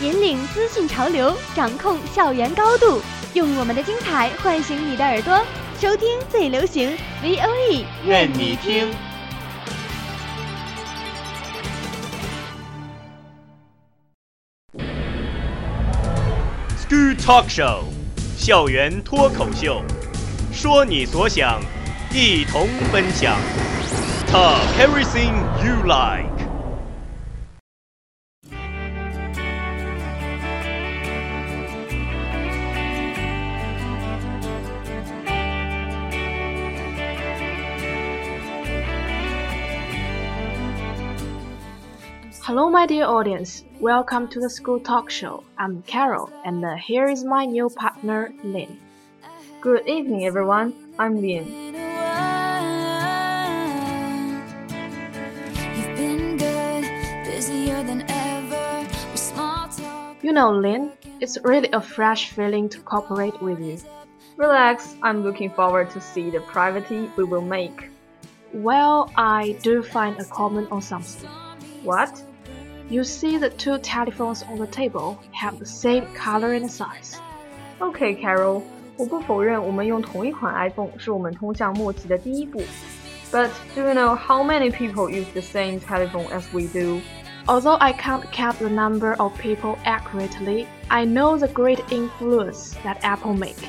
引领资讯潮流，掌控校园高度，用我们的精彩唤醒你的耳朵，收听最流行 V O E，愿你听。School Talk Show，校园脱口秀，说你所想，一同分享。Talk everything you like。Hello, my dear audience. Welcome to the School Talk Show. I'm Carol, and uh, here is my new partner, Lin. Good evening, everyone. I'm Lin. You know, Lin, it's really a fresh feeling to cooperate with you. Relax, I'm looking forward to see the privacy we will make. Well, I do find a comment on something. What? You see the two telephones on the table have the same color and size. Okay, Carol. 我不否认我们用同一款 iPhone 是我们通向默契的第一步。But do you know how many people use the same telephone as we do? Although I can't count the number of people accurately, I know the great influence that Apple make.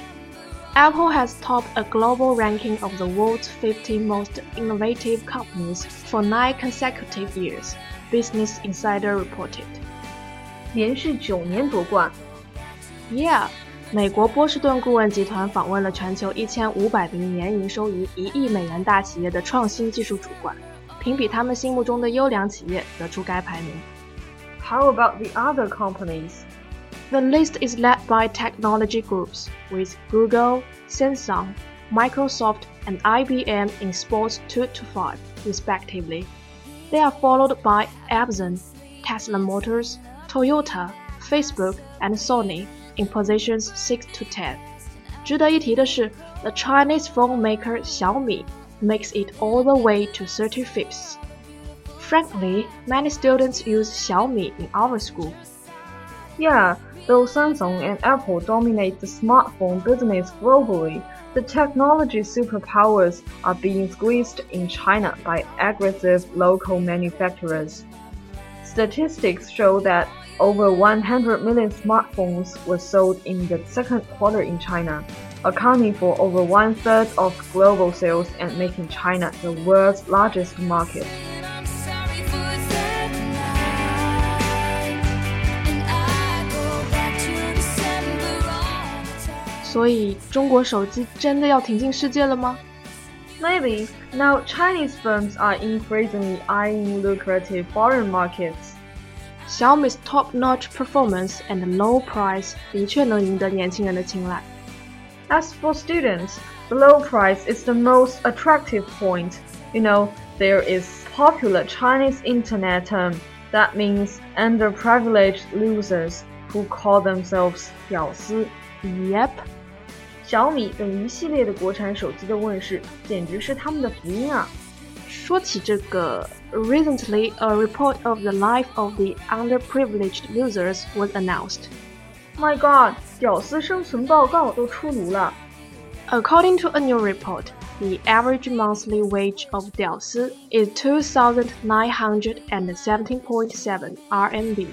Apple has topped a global ranking of the world's 50 most innovative companies for nine consecutive years, Business Insider reported. 连续九年夺冠。 Yeah，美国波士顿顾问集团访问了全球1500名年营收逾一亿美元大企业的创新技术主管，评比他们心目中的优良企业，得出该排名。 How about the other companies? The list is led by technology groups, with Google, Samsung, Microsoft, and IBM in spots 2 to 5, respectively. They are followed by Amazon, Tesla Motors, Toyota, Facebook, and Sony in positions 6 to 10. 值得一提的是，the Chinese phone maker Xiaomi makes it all the way to 35th. Frankly, many students use Xiaomi in our school. Yeah, though Samsung and Apple dominate the smartphone business globally, the technology superpowers are being squeezed in China by aggressive local manufacturers. Statistics show that over 100 million smartphones were sold in the second quarter in China, accounting for over one third of global sales and making China the world's largest market. 所以，中国手机真的要挺进世界了吗？ Maybe now Chinese firms are increasingly eyeing lucrative foreign markets. Xiaomi's top-notch performance and low price 的确能赢得年轻人的青睐。 As for students, the low price is the most attractive point. You know, there is popular Chinese internet term that means underprivileged losers who call themselves 屌丝。 Yep， 小米等一系列的国产手机的问世，简直是他们的福音啊！说起这个，recently a report of the life of the underprivileged losers was announced. My God，屌丝生存报告都出炉了。 According to a new report, the average monthly wage of 屌丝 is 2,917.7 RMB.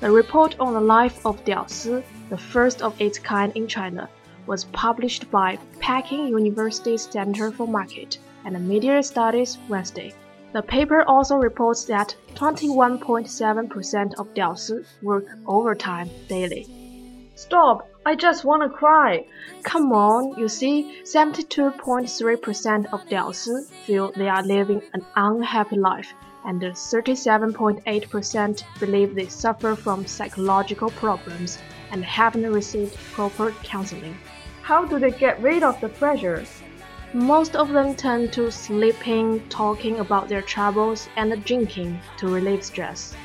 The report on the life of 屌丝, the first of its kind in China, was published by Peking University Center for Market and Media Studies Wednesday. The paper also reports that 21.7% of Diaosi work overtime daily. Stop! I just want to cry! Come on, you see, 72.3% of Diaosi feel they are living an unhappy life, and 37.8% believe they suffer from psychological problems and haven't received proper counseling. How do they get rid of the pressure? Most of them turn to sleeping, talking about their troubles, and drinking to relieve stress.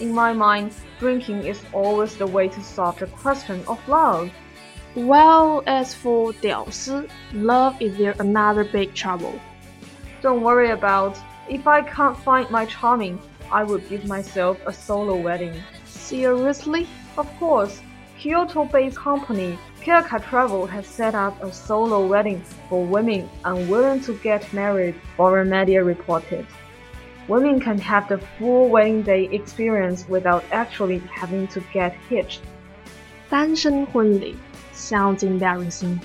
In my mind, drinking is always the way to solve the question of love. Well, as for 屌丝, love is their another big trouble. Don't worry about if I can't find my charming, I would give myself a solo wedding. Seriously? Of course, Kyoto-based company Kirka Travel has set up a solo wedding for women unwilling to get married, foreign media reported. Women can have the full wedding day experience without actually having to get hitched. 单身婚礼 sounds embarrassing.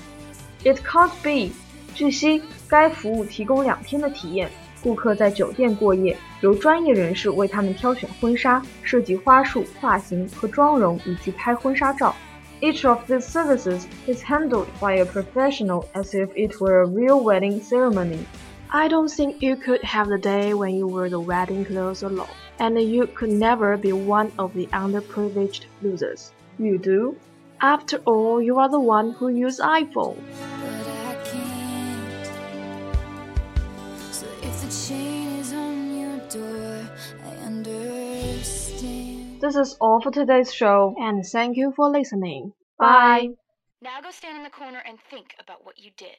It can't be. 据悉，该服务提供两天的体验， 顾客在酒店过夜，由专业人士为他们挑选婚纱、设计花束、发型和妆容，以及拍婚纱照。Each of these services is handled by a professional as if it were a real wedding ceremony. I don't think you could have the day when you wear the wedding clothes alone, and you could never be one of the underprivileged losers. You do? After all, you are the one who use iPhone. This is all for today's show. And thank you for listening. Bye. Now go stand in the corner and think about what you did.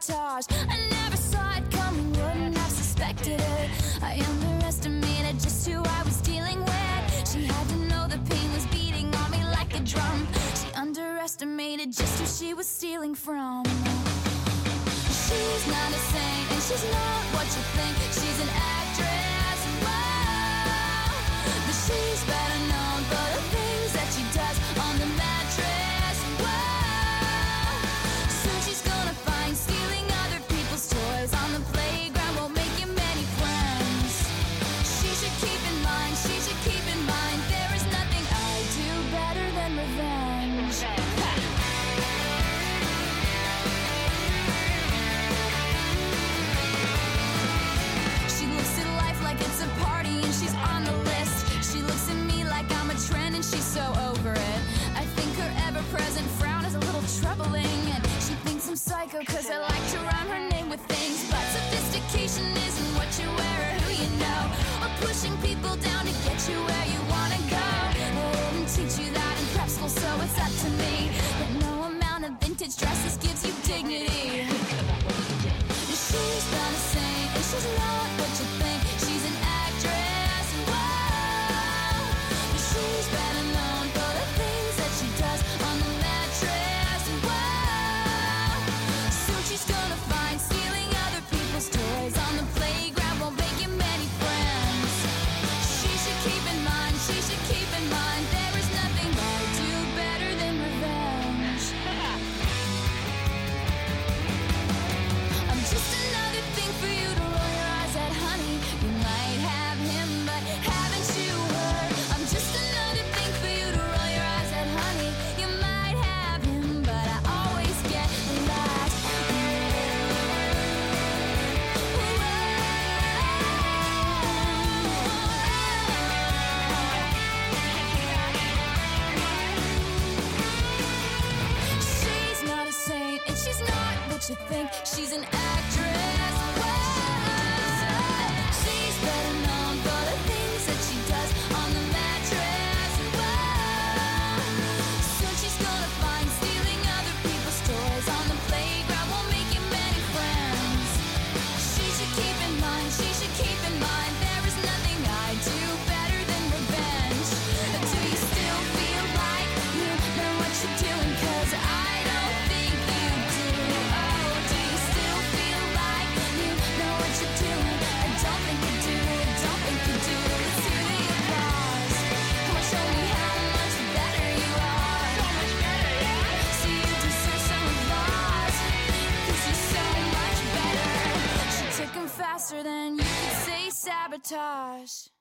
Sabotage. I never saw it coming, wouldn't have suspected it. I underestimated just who I was dealing with. She had to know the pain was beating on me like a drum. She underestimated just who she was stealing from. She's not a saint, and she's not what you think. Because I like to rhyme her name with things. But sophistication isn't what you wear or who you know. Or pushing people down to get you where you want to go. They didn't teach you that in prep school, so it's up to me. But no amount of vintage dresses gives you dignity. You think. She's an actress. Sabotage.